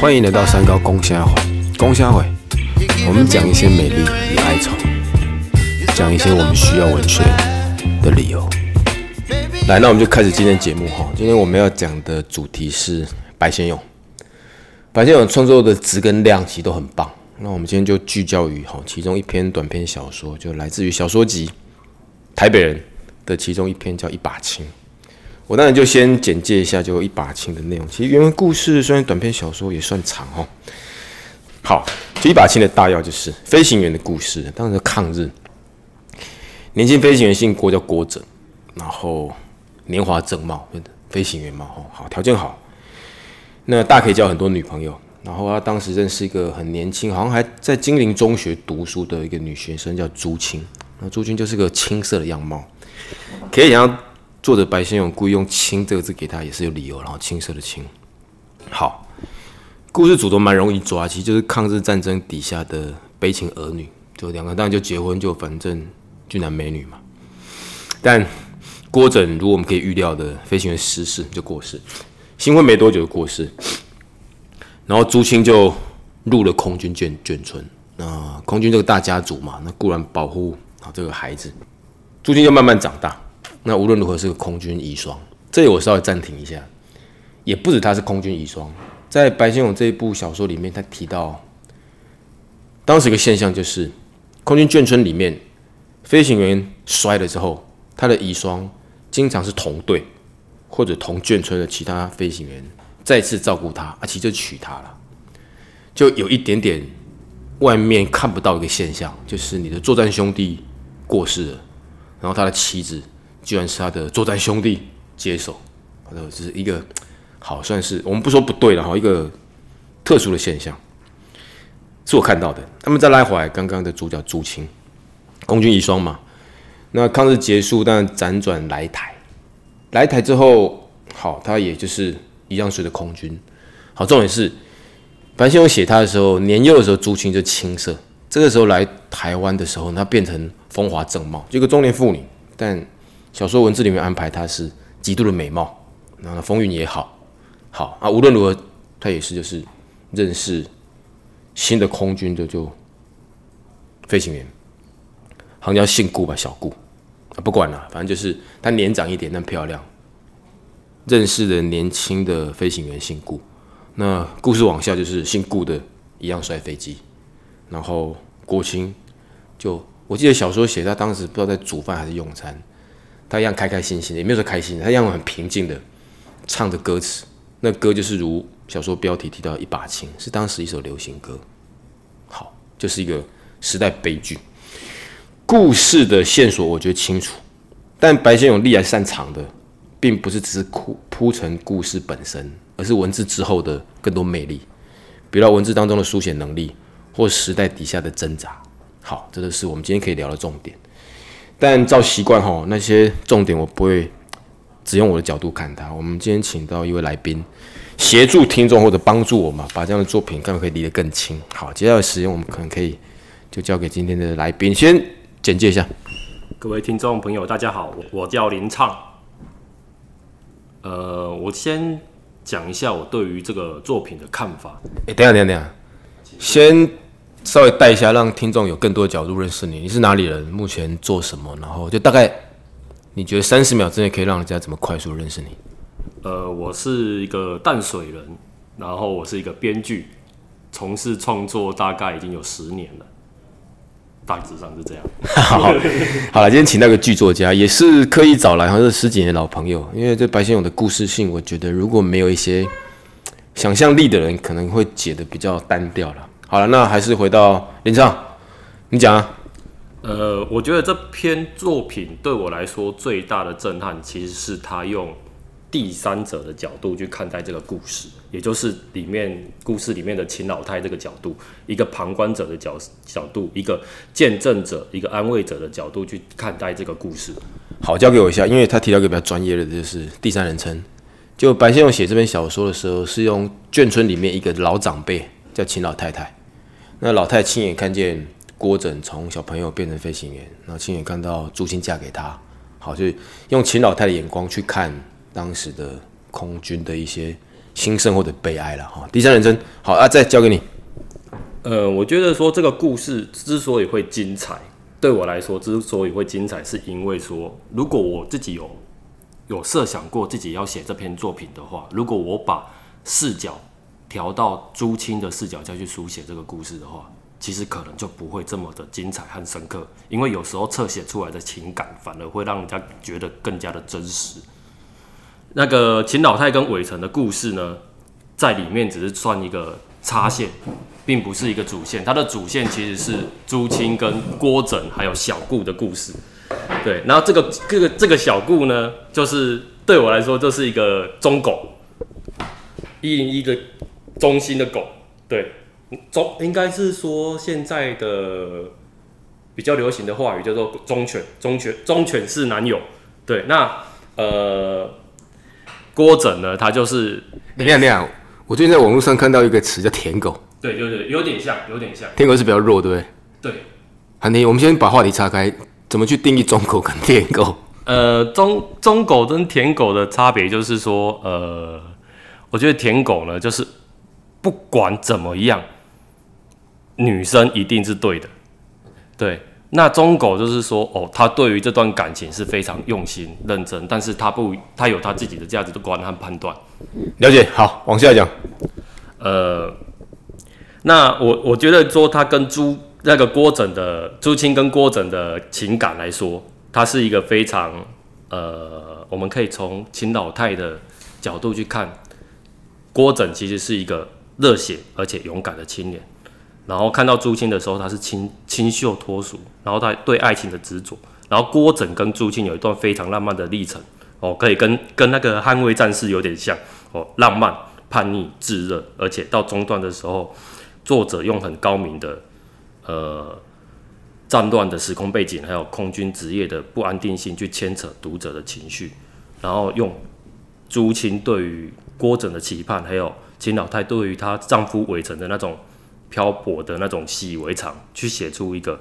欢迎来到三高公虾会，公虾会，我们讲一些美丽与哀愁，讲一些我们需要文学的理由。来，那我们就开始今天节目哈。今天我们要讲的主题是白先勇。白先勇创作的质跟量其实都很棒。那我们今天就聚焦于哈其中一篇短篇小说，就来自于小说集《台北人》的其中一篇叫《一把青》。我当然就先简介一下就《一把青》的内容。其实原文故事虽然短篇小说也算长哦。好，就《一把青》的大要就是飞行员的故事，当时抗日，年轻飞行员姓郭叫郭整，然后年华正茂，飞行员嘛，哦，好条件好，那大可以交很多女朋友。然后他当时认识一个很年轻，好像还在金陵中学读书的一个女学生，叫朱青。那朱青就是个青涩的样貌，可以想象作者白先勇故意用“青”这个字给他，也是有理由。然后青色的青，好，故事主轴蛮容易抓，其实就是抗日战争底下的悲情儿女，就两个当然就结婚，就反正俊男美女嘛。但郭枕如我们可以预料的，飞行员失事就过世，新婚没多久就过世。然后朱青就入了空军眷眷村，那空军这个大家族嘛，那固然保护好这个孩子，朱青就慢慢长大。那无论如何是个空军遗孀，这里我稍微暂停一下，也不止他是空军遗孀，在白先勇这一部小说里面，他提到当时一个现象就是，空军眷村里面飞行员摔了之后，他的遗孀经常是同队或者同眷村的其他飞行员。再次照顾他，啊，其实就娶她了，就有一点点外面看不到一个现象，就是你的作战兄弟过世了，然后他的妻子居然是他的作战兄弟接手，这是一个好算是我们不说不对了哈，一个特殊的现象，是我看到的。他们再来回，刚刚的主角朱青，空军遗孀嘛，那抗日结束，但辗转来台，来台之后，好，他也就是。一样随着空军，好，重点是樊先勇写他的时候，年幼的时候朱青就青涩，这个时候来台湾的时候，他变成风华正茂，就一个中年妇女。但小说文字里面安排她是极度的美貌，然后风韵也好，好啊。无论如何，他也是就是认识新的空军的就飞行员，好像叫姓顾吧，小顾啊，不管了，反正就是他年长一点，但漂亮。认识的年轻的飞行员姓顾，那故事往下就是姓顾的一样摔飞机，然后郭青就我记得小说写他当时不知道在煮饭还是用餐，他一样开开心心的，也没有说开心，他一样很平静的唱着歌词，那歌就是如小说标题提到一把琴，是当时一首流行歌，好，就是一个时代悲剧。故事的线索我觉得清楚，但白先勇历来擅长的。并不是只是铺铺成故事本身，而是文字之后的更多魅力，比如文字当中的书写能力，或时代底下的挣扎。好，这个是我们今天可以聊的重点。但照习惯哈，那些重点我不会只用我的角度看它。我们今天请到一位来宾，协助听众或者帮助我们把这样的作品更可以离得更清。好，接下来时间我们可能可以就交给今天的来宾，先简介一下。各位听众朋友，大家好，我叫林畅。呃，我先讲一下我对于这个作品的看法。哎，等下，等下，等下，先稍微带一下，让听众有更多的角度认识你。你是哪里人？目前做什么？然后就大概你觉得三十秒之内可以让人家怎么快速认识你？呃，我是一个淡水人，然后我是一个编剧，从事创作大概已经有十年了。大致上是这样。好，好了，今天请那个剧作家，也是刻意找来，好像是十几年老朋友。因为这白先勇的故事性，我觉得如果没有一些想象力的人，可能会解的比较单调了。好了，那还是回到林畅，你讲啊。呃，我觉得这篇作品对我来说最大的震撼，其实是他用。第三者的角度去看待这个故事，也就是里面故事里面的秦老太这个角度，一个旁观者的角角度，一个见证者，一个安慰者的角度去看待这个故事。好，交给我一下，因为他提到一个比较专业的，就是第三人称。就白先勇写这篇小说的时候，是用眷村里面一个老长辈叫秦老太太，那老太亲眼看见郭整从小朋友变成飞行员，然后亲眼看到朱青嫁给他，好，就用秦老太的眼光去看。当时的空军的一些兴盛或者悲哀了哈。第三人称，好啊，再交给你。呃，我觉得说这个故事之所以会精彩，对我来说之所以会精彩，是因为说，如果我自己有有设想过自己要写这篇作品的话，如果我把视角调到朱青的视角再去书写这个故事的话，其实可能就不会这么的精彩和深刻，因为有时候侧写出来的情感反而会让人家觉得更加的真实。那个秦老太跟伟成的故事呢，在里面只是算一个插线，并不是一个主线。它的主线其实是朱青跟郭枕还有小顾的故事。对，然后这个这个这个小顾呢，就是对我来说就是一个忠狗，一零一个忠心的狗。对，忠应该是说现在的比较流行的话语叫做忠犬，忠犬忠犬是男友。对，那呃。郭整呢，他就是你看，你看，我最近在网络上看到一个词叫“舔狗”，对，就是，有点像，有点像。舔狗是比较弱，对不对？对。韩婷，我们先把话题岔开，怎么去定义忠狗跟舔狗？呃，忠忠狗跟舔狗的差别就是说，呃，我觉得舔狗呢，就是不管怎么样，女生一定是对的，对。那忠狗就是说，哦，他对于这段感情是非常用心、认真，但是他不，他有他自己的价值观和判断。了解，好，往下讲。呃，那我我觉得说，他跟朱那个郭枕的朱青跟郭枕的情感来说，他是一个非常呃，我们可以从秦老太的角度去看，郭枕其实是一个热血而且勇敢的青年。然后看到朱青的时候，他是清清秀脱俗，然后他对爱情的执着。然后郭枕跟朱青有一段非常浪漫的历程，哦，可以跟跟那个捍卫战士有点像，哦，浪漫、叛逆、炙热，而且到中段的时候，作者用很高明的，呃，战乱的时空背景，还有空军职业的不安定性去牵扯读者的情绪，然后用朱青对于郭枕的期盼，还有秦老太对于她丈夫韦成的那种。漂泊的那种习以为常，去写出一个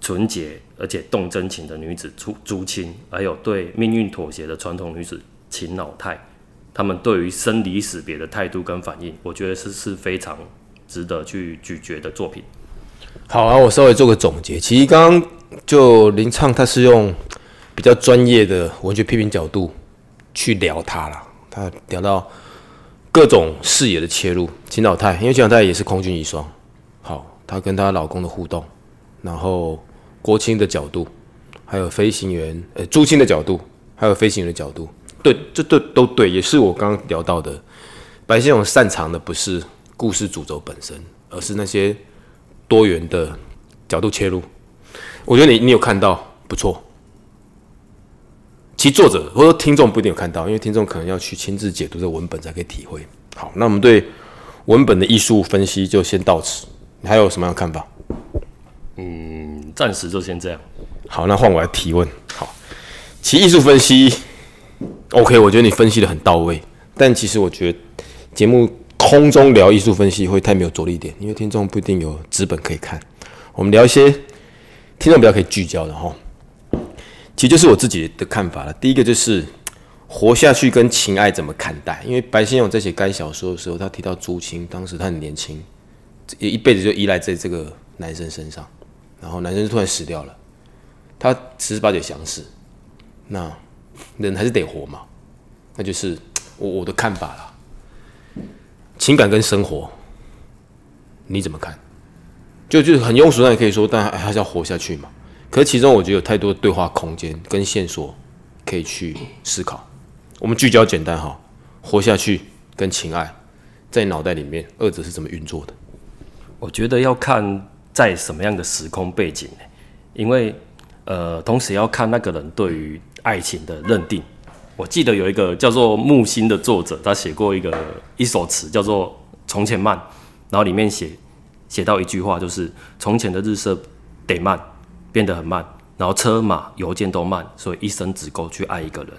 纯洁而且动真情的女子朱朱青，还有对命运妥协的传统女子秦老太，他们对于生离死别的态度跟反应，我觉得是是非常值得去咀嚼的作品。好啊，我稍微做个总结。其实刚刚就林畅他是用比较专业的文学批评角度去聊他了，他聊到。各种视野的切入，秦老太，因为秦老太也是空军遗孀，好，她跟她老公的互动，然后郭青的角度，还有飞行员，呃，朱青的角度，还有飞行员的角度，对，这都都对，也是我刚刚聊到的。白先勇擅长的不是故事主轴本身，而是那些多元的角度切入。我觉得你你有看到，不错。其作者或者听众不一定有看到，因为听众可能要去亲自解读这文本才可以体会。好，那我们对文本的艺术分析就先到此。你还有什么样的看法？嗯，暂时就先这样。好，那换我来提问。好，其艺术分析，OK，我觉得你分析的很到位。但其实我觉得节目空中聊艺术分析会太没有着力点，因为听众不一定有资本可以看。我们聊一些听众比较可以聚焦的哈。其实就是我自己的看法了。第一个就是活下去跟情爱怎么看待？因为白先勇在写该小说的时候，他提到朱青，当时他很年轻，也一辈子就依赖在这个男生身上，然后男生突然死掉了，他十之八九想死，那人还是得活嘛，那就是我我的看法了。情感跟生活你怎么看？就就是很庸俗，那也可以说，但还是要活下去嘛。可是其中我觉得有太多对话空间跟线索可以去思考。我们聚焦简单哈，活下去跟情爱在脑袋里面二者是怎么运作的？我觉得要看在什么样的时空背景因为呃，同时要看那个人对于爱情的认定。我记得有一个叫做木心的作者，他写过一个一首词叫做《从前慢》，然后里面写写到一句话，就是从前的日色得慢。变得很慢，然后车马邮件都慢，所以一生只够去爱一个人。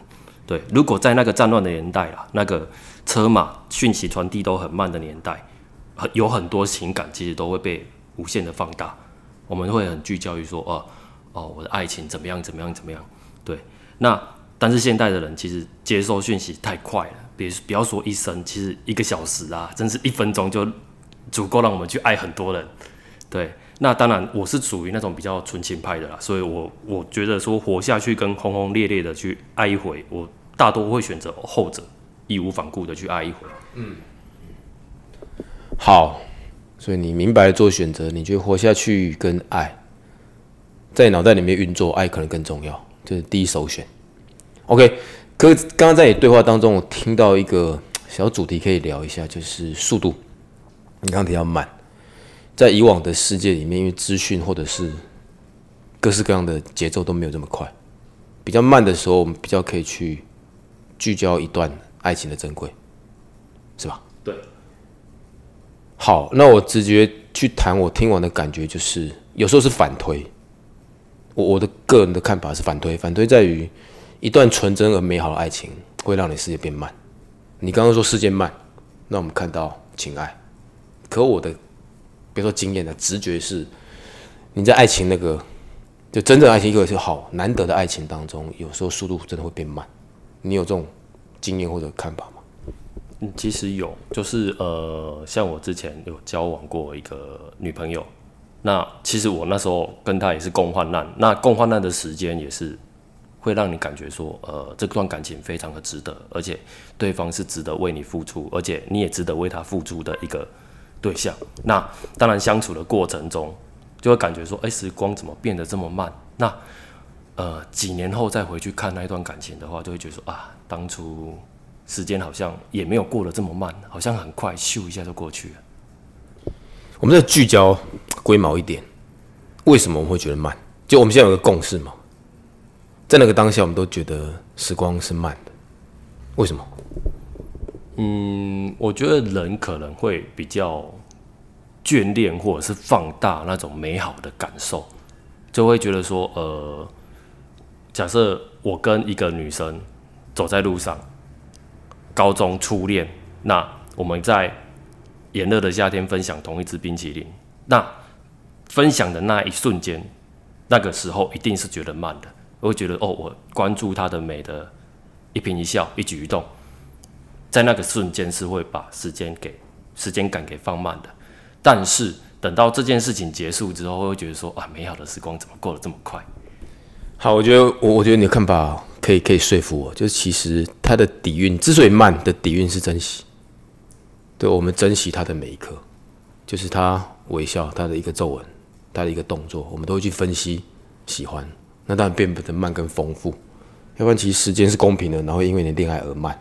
对，如果在那个战乱的年代啦，那个车马讯息传递都很慢的年代，很有很多情感其实都会被无限的放大。我们会很聚焦于说，哦哦，我的爱情怎么样怎么样怎么样。对，那但是现代的人其实接收讯息太快了，别不要说一生，其实一个小时啊，真是一分钟就足够让我们去爱很多人。对，那当然我是属于那种比较纯情派的啦，所以我我觉得说活下去跟轰轰烈烈的去爱一回，我大多会选择后者，义无反顾的去爱一回。嗯好，所以你明白做选择，你觉得活下去跟爱，在脑袋里面运作，爱可能更重要，这是第一首选。OK，可是刚刚在你对话当中，我听到一个小主题可以聊一下，就是速度。你刚刚提到慢，在以往的世界里面，因为资讯或者是各式各样的节奏都没有这么快，比较慢的时候，我们比较可以去聚焦一段爱情的珍贵，是吧？对，好，那我直觉去谈我听完的感觉，就是有时候是反推。我我的个人的看法是反推，反推在于一段纯真而美好的爱情会让你世界变慢。你刚刚说世界慢，那我们看到情爱，可我的别说经验的直觉是，你在爱情那个就真正爱情，一个是好难得的爱情当中，有时候速度真的会变慢。你有这种经验或者看法吗？嗯，其实有，就是呃，像我之前有交往过一个女朋友，那其实我那时候跟她也是共患难，那共患难的时间也是会让你感觉说，呃，这段感情非常的值得，而且对方是值得为你付出，而且你也值得为他付出的一个对象。那当然相处的过程中，就会感觉说，哎、时光怎么变得这么慢？那呃，几年后再回去看那一段感情的话，就会觉得说啊，当初时间好像也没有过得这么慢，好像很快咻一下就过去了。我们再聚焦龟毛一点，为什么我们会觉得慢？就我们现在有个共识嘛，在那个当下，我们都觉得时光是慢的，为什么？嗯，我觉得人可能会比较眷恋或者是放大那种美好的感受，就会觉得说，呃，假设我跟一个女生走在路上，高中初恋，那我们在炎热的夏天分享同一支冰淇淋，那分享的那一瞬间，那个时候一定是觉得慢的，我会觉得哦，我关注她的美的一颦一笑、一举一动。在那个瞬间是会把时间给时间感给放慢的，但是等到这件事情结束之后，会觉得说啊，美好的时光怎么过得这么快？好，我觉得我我觉得你的看法可以可以说服我，就是其实它的底蕴之所以慢的底蕴是珍惜，对我们珍惜它的每一刻，就是他微笑，他的一个皱纹，他的一个动作，我们都会去分析喜欢，那当然变得慢更丰富，要不然其实时间是公平的，然后因为你恋爱而慢。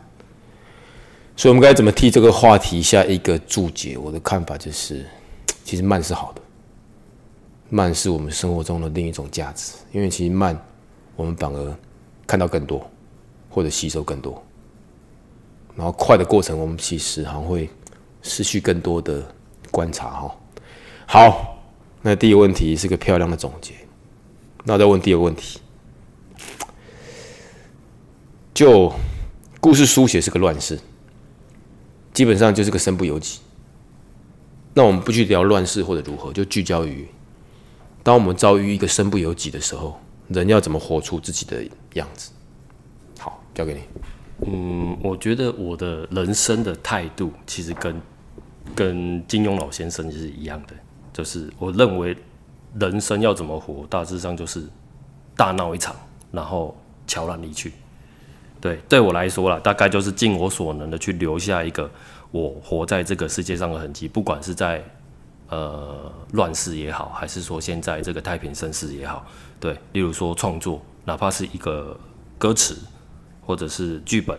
所以，我们该怎么替这个话题下一个注解？我的看法就是，其实慢是好的，慢是我们生活中的另一种价值。因为其实慢，我们反而看到更多，或者吸收更多。然后快的过程，我们其实好像会失去更多的观察哈。好，那第一个问题是个漂亮的总结。那我再问第二个问题，就故事书写是个乱世。基本上就是个身不由己。那我们不去聊乱世或者如何，就聚焦于，当我们遭遇一个身不由己的时候，人要怎么活出自己的样子。好，交给你。嗯，我觉得我的人生的态度其实跟跟金庸老先生是一样的，就是我认为人生要怎么活，大致上就是大闹一场，然后悄然离去。对，对我来说啦，大概就是尽我所能的去留下一个我活在这个世界上的痕迹，不管是在呃乱世也好，还是说现在这个太平盛世也好，对，例如说创作，哪怕是一个歌词或者是剧本，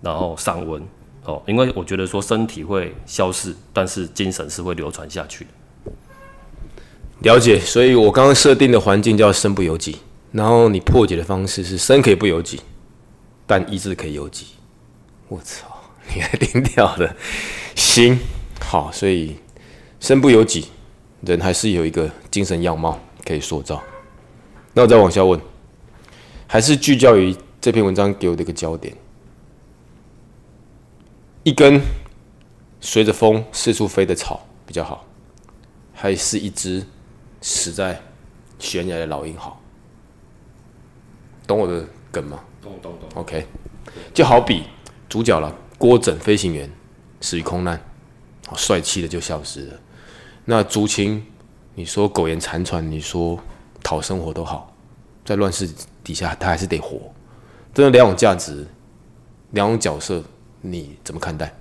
然后散文，哦，因为我觉得说身体会消逝，但是精神是会流传下去的。了解，所以我刚刚设定的环境叫身不由己，然后你破解的方式是身可以不由己，但意志可以由己。我操，你还挺屌的。行，好，所以身不由己，人还是有一个精神样貌可以塑造。那我再往下问，还是聚焦于这篇文章给我的一个焦点：一根随着风四处飞的草比较好，还是一只死在悬崖的老鹰好？懂我的梗吗？懂懂懂。OK，就好比主角了，郭枕飞行员死于空难，好帅气的就消失了。那竹青，你说苟延残喘，你说讨生活都好，在乱世底下他还是得活。这两种价值，两种角色，你怎么看待？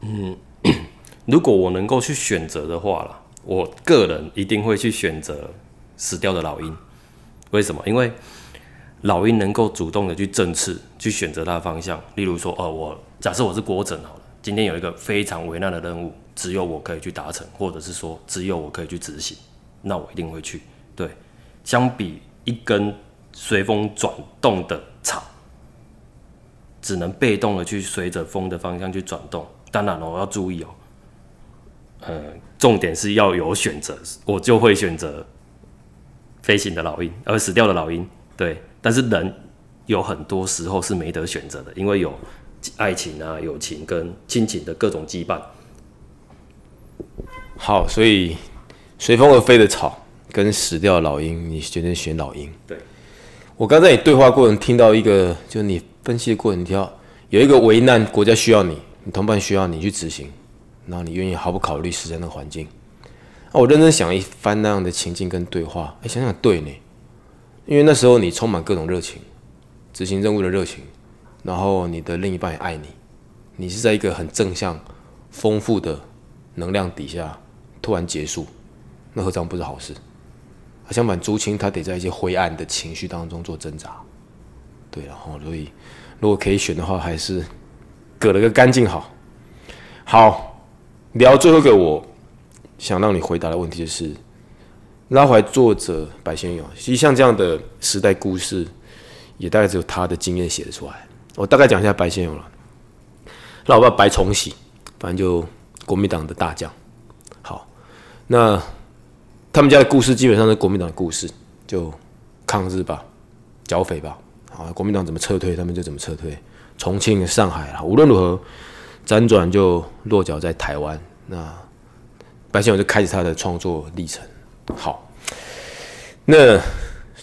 嗯 如果我能够去选择的话啦，我个人一定会去选择死掉的老鹰。为什么？因为老鹰能够主动的去正翅，去选择它的方向。例如说，哦，我假设我是国诊好了，今天有一个非常危难的任务，只有我可以去达成，或者是说只有我可以去执行，那我一定会去。对，相比一根随风转动的草，只能被动的去随着风的方向去转动。当然了，我要注意哦，呃，重点是要有选择，我就会选择飞行的老鹰，而死掉的老鹰。对，但是人有很多时候是没得选择的，因为有爱情啊、友情跟亲情的各种羁绊。好，所以随风而飞的草跟死掉的老鹰，你决定选老鹰。对，我刚在你对话过程听到一个，就是你分析的过程，你听到有一个危难，国家需要你，你同伴需要你去执行，然后你愿意毫不考虑死在那个环境。啊，我认真想一番那样的情境跟对话，哎，想想对呢，因为那时候你充满各种热情，执行任务的热情，然后你的另一半也爱你，你是在一个很正向、丰富的能量底下突然结束，那何尝不是好事？相反，朱青他得在一些灰暗的情绪当中做挣扎。对，然后所以如果可以选的话，还是割了个干净好。好，聊最后一个我想让你回答的问题就是，拉回来作者白先勇，其实像这样的时代故事，也大概只有他的经验写得出来。我大概讲一下白先勇了。老爸白崇禧，反正就国民党的大将。好，那他们家的故事基本上是国民党的故事，就抗日吧，剿匪吧，啊，国民党怎么撤退，他们就怎么撤退。重庆、上海啊，无论如何，辗转就落脚在台湾。那白先勇就开始他的创作历程。好，那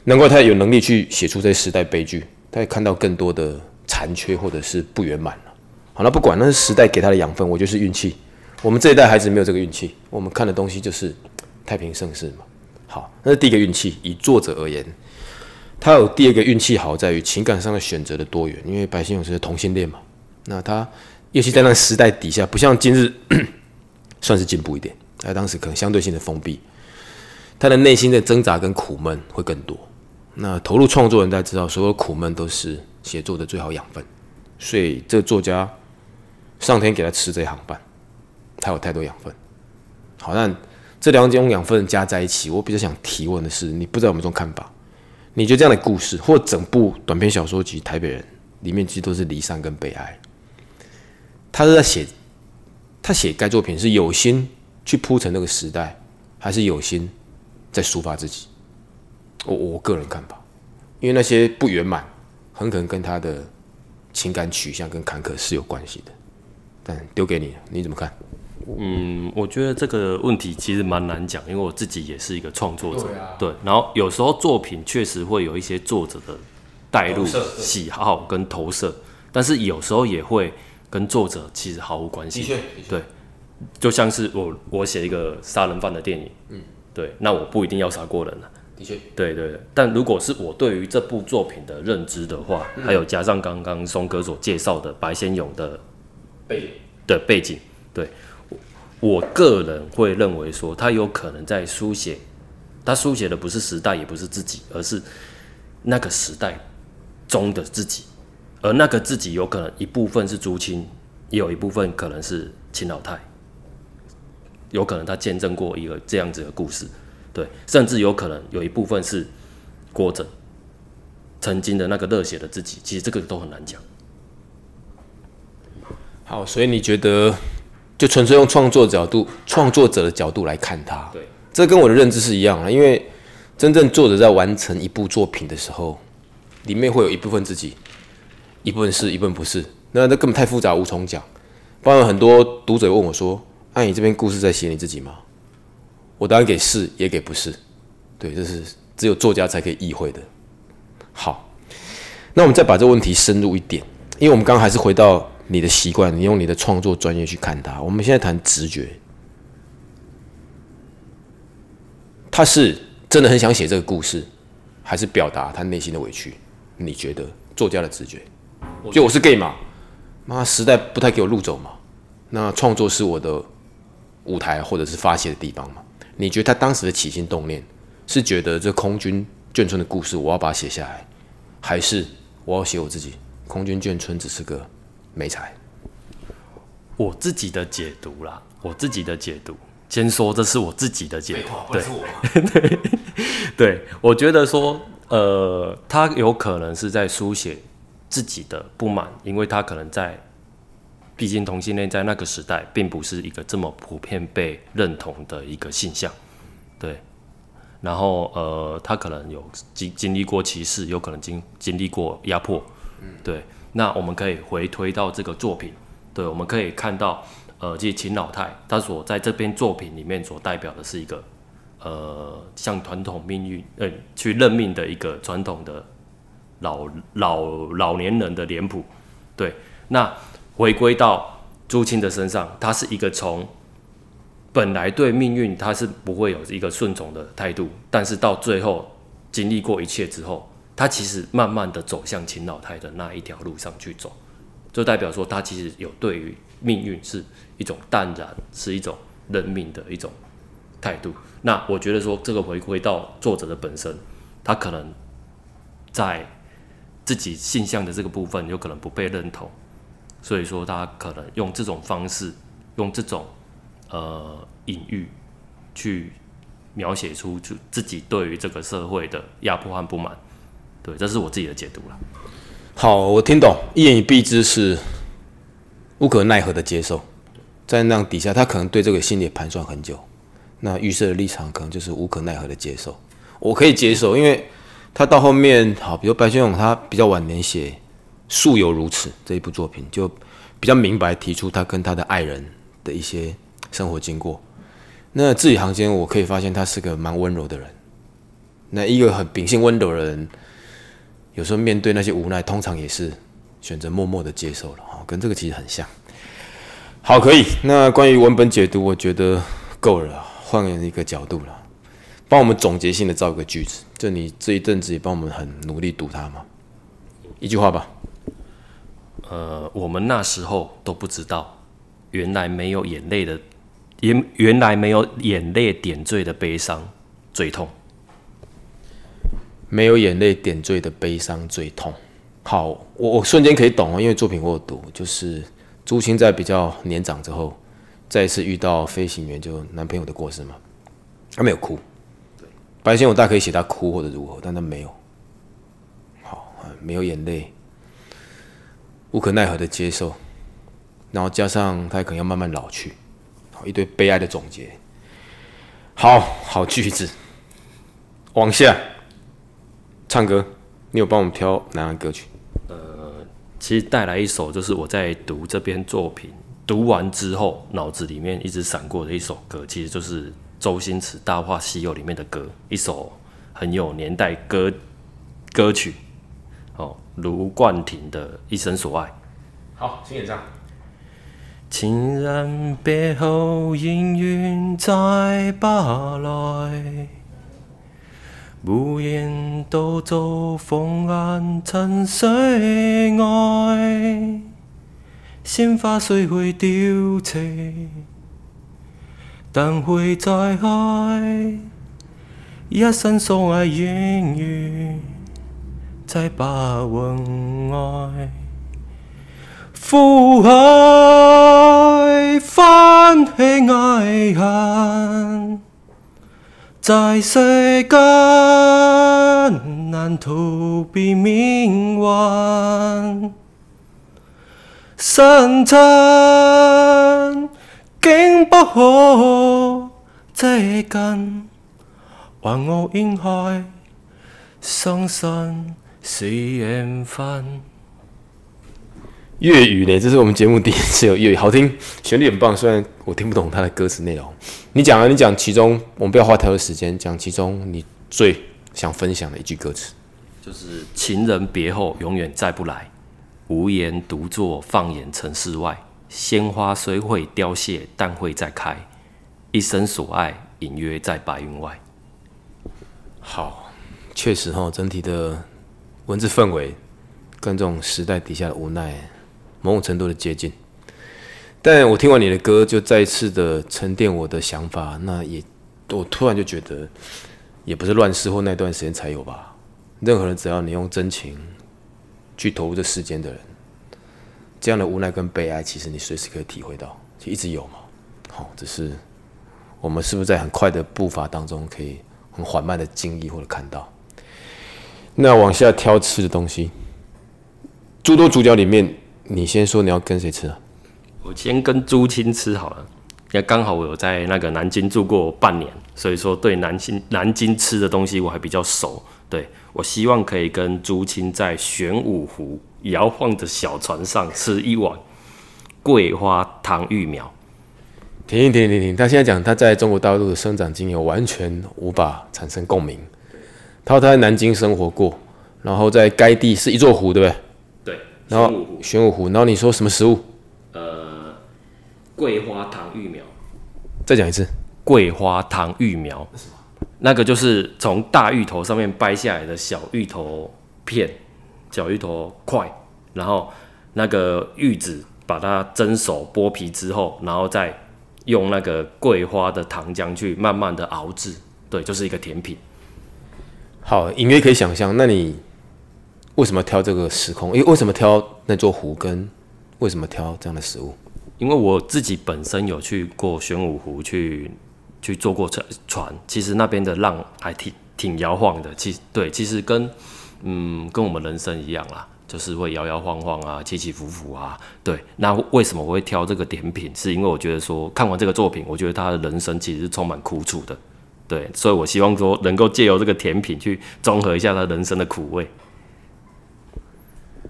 难怪他有能力去写出这时代悲剧，他也看到更多的残缺或者是不圆满了。好，那不管那是时代给他的养分，我就是运气。我们这一代孩子没有这个运气，我们看的东西就是太平盛世嘛。好，那是第一个运气。以作者而言，他有第二个运气好在于情感上的选择的多元，因为白先勇是同性恋嘛。那他尤其在那个时代底下，不像今日 算是进步一点，他当时可能相对性的封闭，他的内心的挣扎跟苦闷会更多。那投入创作人，大家知道，所有苦闷都是写作的最好养分。所以这作家，上天给他吃这一行饭，他有太多养分。好，那这两种养分加在一起，我比较想提问的是，你不知道有没有这种看法？你觉得这样的故事，或整部短篇小说集《台北人》里面，其实都是离散跟悲哀。他是在写，他写该作品是有心去铺陈那个时代，还是有心在抒发自己？我我个人看法，因为那些不圆满，很可能跟他的情感取向跟坎坷是有关系的。但丢给你，你怎么看？嗯，我觉得这个问题其实蛮难讲，因为我自己也是一个创作者，对啊然后有时候作品确实会有一些作者的带入喜好跟投射，但是有时候也会跟作者其实毫无关系。对，就像是我我写一个杀人犯的电影，嗯，对，那我不一定要杀过人了、的确，对对对，但如果是我对于这部作品的认知的话，还有加上刚刚松哥所介绍的白先勇的背的背景，对。我我个人会认为说，他有可能在书写，他书写的不是时代，也不是自己，而是那个时代中的自己，而那个自己有可能一部分是朱青，也有一部分可能是秦老太，有可能他见证过一个这样子的故事，对，甚至有可能有一部分是郭正曾经的那个热血的自己，其实这个都很难讲。好，所以你觉得就纯粹用创作角度、创作者的角度来看他，对，这跟我的认知是一样的。因为真正作者在完成一部作品的时候，里面会有一部分自己，一部分是，一部分不是。那那根本太复杂，无从讲。包括很多读者问我说：“哎、你这边故事在写你自己吗？”我当然给是，也给不是。对，这是只有作家才可以意会的。好，那我们再把这个问题深入一点，因为我们刚刚还是回到你的习惯，你用你的创作专业去看它。我们现在谈直觉，他是真的很想写这个故事，还是表达他内心的委屈？你觉得作家的直觉？就我是 gay 嘛，妈时代不太给我路走嘛，那创作是我的舞台或者是发泄的地方嘛？你觉得他当时的起心动念是觉得这空军眷村的故事我要把它写下来，还是我要写我自己？空军眷村只是个美才。我自己的解读啦，我自己的解读，先说这是我自己的解读，对，对，对，我觉得说，呃，他有可能是在书写自己的不满，因为他可能在，毕竟同性恋在那个时代并不是一个这么普遍被认同的一个现象，对，然后呃，他可能有经经历过歧视，有可能经经历过压迫，对，那我们可以回推到这个作品。对，我们可以看到，呃，其实秦老太他所在这篇作品里面所代表的是一个，呃，像传统命运，呃，去任命的一个传统的老老老年人的脸谱。对，那回归到朱青的身上，他是一个从本来对命运他是不会有一个顺从的态度，但是到最后经历过一切之后，他其实慢慢的走向秦老太的那一条路上去走。就代表说，他其实有对于命运是一种淡然，是一种认命的一种态度。那我觉得说，这个回归到作者的本身，他可能在自己性向的这个部分有可能不被认同，所以说他可能用这种方式，用这种呃隐喻去描写出就自己对于这个社会的压迫和不满。对，这是我自己的解读了。好，我听懂，一言以蔽之是无可奈何的接受，在那样底下，他可能对这个心里盘算很久，那预设的立场可能就是无可奈何的接受。我可以接受，因为他到后面，好，比如白先勇，他比较晚年写《素有如此》这一部作品，就比较明白提出他跟他的爱人的一些生活经过。那字里行间，我可以发现他是个蛮温柔的人。那一个很秉性温柔的人。有时候面对那些无奈，通常也是选择默默的接受了哈，跟这个其实很像。好，可以。那关于文本解读，我觉得够了，换一个角度了，帮我们总结性的造一个句子。就你这一阵子也帮我们很努力读它嘛，一句话吧。呃，我们那时候都不知道，原来没有眼泪的，原原来没有眼泪点缀的悲伤最痛。没有眼泪点缀的悲伤最痛。好，我我瞬间可以懂哦，因为作品我有读，就是朱青在比较年长之后，再一次遇到飞行员就男朋友的过世嘛，他没有哭。白先勇大可以写他哭或者如何，但他没有。好，没有眼泪，无可奈何的接受，然后加上他可能要慢慢老去，好一堆悲哀的总结。好好句子，往下。唱歌，你有帮我们挑哪样歌曲？呃，其实带来一首，就是我在读这篇作品读完之后，脑子里面一直闪过的一首歌，其实就是周星驰《大话西游》里面的歌，一首很有年代歌歌曲。哦，卢冠廷的一生所爱。好，请演唱。情人别后，姻缘再不来。无言独坐，风暗沉水爱，鲜花虽会凋谢，但会再开。一生所爱，永远再把温爱。苦海翻起爱恨。在世间难逃避命运，深沉竟不可接近，还我应害，伤心是缘分。粤语呢？这是我们节目第一次有粤语，好听，旋律很棒。虽然我听不懂它的歌词内容，你讲啊，你讲其中，我们不要花太多时间讲其中你最想分享的一句歌词。就是情人别后永远再不来，无言独坐放眼城市外，鲜花虽会凋谢，但会再开，一生所爱隐约在白云外。好，确实哈，整体的文字氛围跟这种时代底下的无奈，某种程度的接近。但我听完你的歌，就再一次的沉淀我的想法。那也，我突然就觉得，也不是乱世或那段时间才有吧。任何人只要你用真情去投入这世间的人，这样的无奈跟悲哀，其实你随时可以体会到，就一直有嘛。好，只是我们是不是在很快的步伐当中，可以很缓慢的经历或者看到？那往下挑吃的东西，诸多主角里面，你先说你要跟谁吃啊？我先跟朱青吃好了，因为刚好我有在那个南京住过半年，所以说对南京南京吃的东西我还比较熟。对我希望可以跟朱青在玄武湖摇晃的小船上吃一碗桂花糖芋苗。停停停停！他现在讲他在中国大陆的生长经验，完全无法产生共鸣。他说他在南京生活过，然后在该地是一座湖，对不对？对。然后玄武湖，然后你说什么食物？呃，桂花糖芋苗。再讲一次，桂花糖芋苗。那个就是从大芋头上面掰下来的小芋头片、小芋头块，然后那个芋子把它蒸熟、剥皮之后，然后再用那个桂花的糖浆去慢慢的熬制，对，就是一个甜品。好，隐约可以想象，那你为什么挑这个时空？因为为什么挑那座湖？跟为什么挑这样的食物？因为我自己本身有去过玄武湖去。去坐过船，船其实那边的浪还挺挺摇晃的。其实对，其实跟嗯跟我们人生一样啦，就是会摇摇晃晃啊，起起伏伏啊。对，那为什么我会挑这个点品？是因为我觉得说看完这个作品，我觉得他的人生其实是充满苦楚的。对，所以我希望说能够借由这个甜品去综合一下他人生的苦味。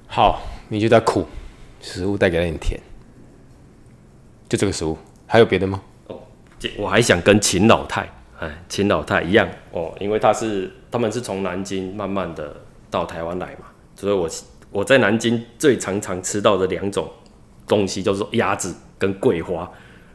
好，你觉得苦，食物带给了你甜，就这个食物，还有别的吗？哦我还想跟秦老太，哎，秦老太一样哦，因为他是他们是从南京慢慢的到台湾来嘛，所以我我在南京最常常吃到的两种东西就是鸭子跟桂花。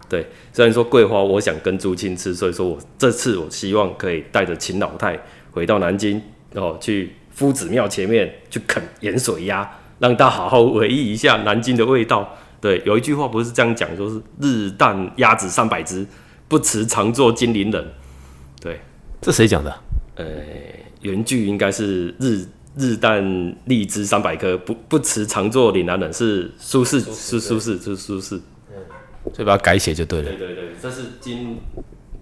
对，虽然说桂花我想跟朱青吃，所以说我这次我希望可以带着秦老太回到南京哦，去夫子庙前面去啃盐水鸭，让他好好回忆一下南京的味道。对，有一句话不是这样讲，说是日啖鸭子三百只。不辞常作金陵人，对，这谁讲的？呃，原句应该是日日啖荔枝三百颗，不不辞常作岭南人，是苏轼，是苏轼，是苏轼。嗯，所以把它改写就对了。对对对，这是今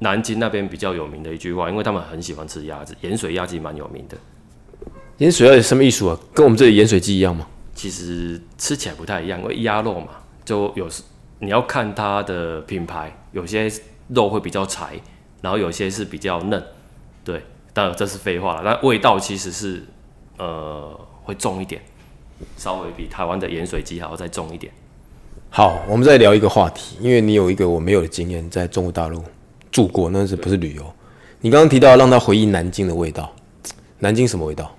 南京那边比较有名的一句话，因为他们很喜欢吃鸭子，盐水鸭鸡蛮有名的。盐水鸭有什么艺术啊？跟我们这里盐水鸡一样吗？其实吃起来不太一样，因为鸭肉嘛，就有时你要看它的品牌，有些。肉会比较柴，然后有些是比较嫩，对，当然这是废话了。但味道其实是呃会重一点，稍微比台湾的盐水鸡还要再重一点。好，我们再聊一个话题，因为你有一个我没有的经验，在中国大陆住过，那是不是旅游？你刚刚提到让他回忆南京的味道，南京什么味道？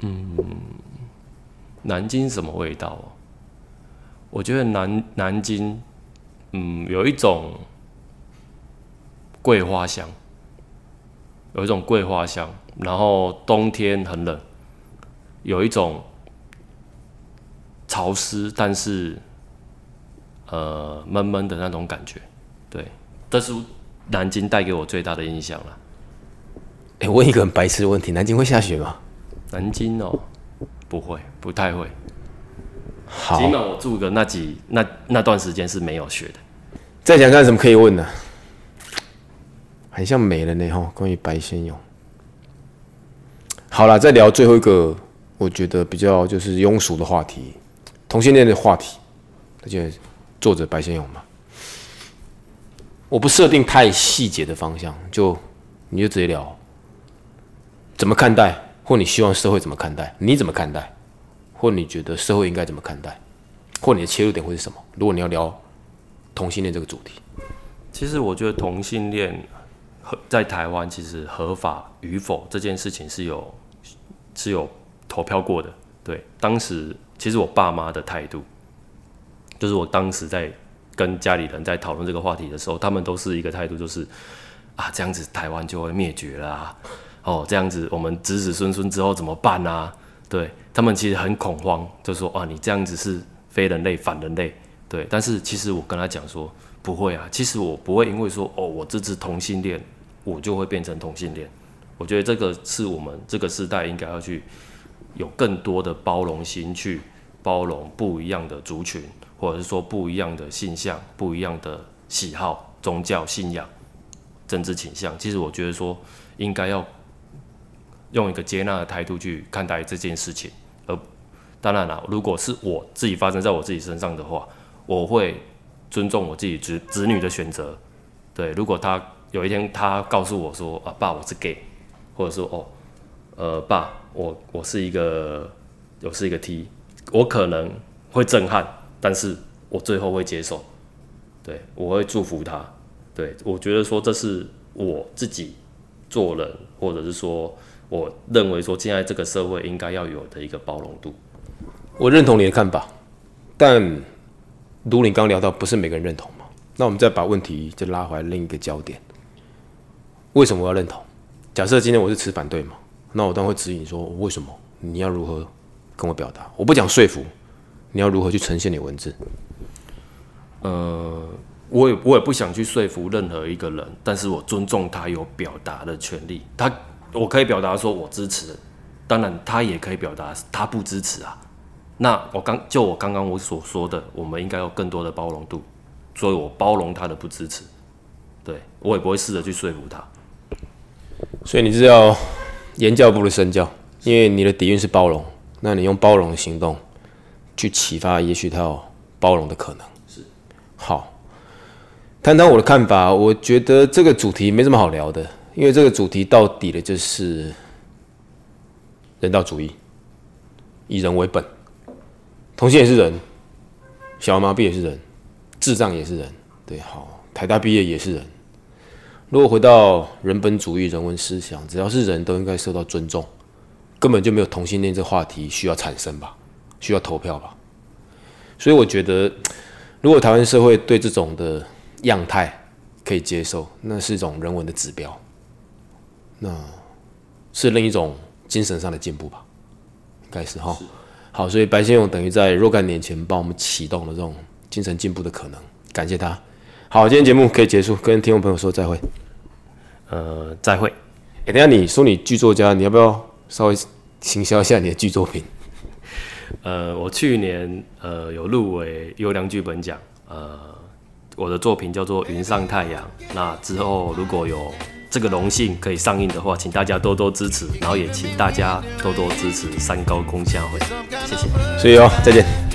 嗯，南京什么味道？我觉得南南京，嗯，有一种。桂花香，有一种桂花香，然后冬天很冷，有一种潮湿，但是呃闷闷的那种感觉，对，这是南京带给我最大的印象了。哎，问一个很白痴的问题：南京会下雪吗？南京哦，不会，不太会。好，起码我住的那几那那段时间是没有雪的。再想看什么可以问呢？很像没了呢哈，关于白先勇。好了，再聊最后一个，我觉得比较就是庸俗的话题，同性恋的话题。而且作者白先勇嘛，我不设定太细节的方向，就你就直接聊，怎么看待，或你希望社会怎么看待？你怎么看待？或你觉得社会应该怎么看待？或你的切入点会是什么？如果你要聊同性恋这个主题，其实我觉得同性恋。在台湾，其实合法与否这件事情是有是有投票过的。对，当时其实我爸妈的态度，就是我当时在跟家里人在讨论这个话题的时候，他们都是一个态度，就是啊，这样子台湾就会灭绝啦，哦，这样子我们子子孙孙之后怎么办啊？对他们其实很恐慌，就说啊，你这样子是非人类、反人类。对，但是其实我跟他讲说，不会啊，其实我不会因为说哦，我支持同性恋，我就会变成同性恋。我觉得这个是我们这个时代应该要去有更多的包容心，去包容不一样的族群，或者是说不一样的性向、不一样的喜好、宗教信仰、政治倾向。其实我觉得说，应该要用一个接纳的态度去看待这件事情。而当然了，如果是我自己发生在我自己身上的话，我会尊重我自己子子女的选择。对，如果他有一天他告诉我说啊，爸，我是 gay。或者说哦，呃，爸，我我是一个，我是一个 T，我可能会震撼，但是我最后会接受，对我会祝福他，对我觉得说这是我自己做人，或者是说我认为说现在这个社会应该要有的一个包容度。我认同你的看法，但如你刚聊到，不是每个人认同嘛？那我们再把问题就拉回来另一个焦点，为什么我要认同？假设今天我是持反对嘛，那我当然会指引说为什么你要如何跟我表达？我不讲说服，你要如何去呈现你文字？呃，我也我也不想去说服任何一个人，但是我尊重他有表达的权利。他我可以表达说我支持，当然他也可以表达他不支持啊。那我刚就我刚刚我所说的，我们应该有更多的包容度，所以我包容他的不支持，对我也不会试着去说服他。所以你是要言教不如身教，因为你的底蕴是包容，那你用包容的行动去启发，也许他有包容的可能。是，好，谈谈我的看法。我觉得这个主题没什么好聊的，因为这个主题到底的就是人道主义，以人为本。同性也是人，小儿麻痹也是人，智障也是人，对，好，台大毕业也是人。如果回到人本主义、人文思想，只要是人都应该受到尊重，根本就没有同性恋这话题需要产生吧？需要投票吧？所以我觉得，如果台湾社会对这种的样态可以接受，那是一种人文的指标，那是另一种精神上的进步吧？应该是哈。好，所以白先勇等于在若干年前帮我们启动了这种精神进步的可能，感谢他。好，今天节目可以结束，跟听众朋友说再会。呃，再会。哎，等下你说你剧作家，你要不要稍微行销一下你的剧作品？呃，我去年呃有入围优良剧本奖，呃，我的作品叫做《云上太阳》。那之后如果有这个荣幸可以上映的话，请大家多多支持，然后也请大家多多支持三高公虾会，谢谢。所以哦，再见。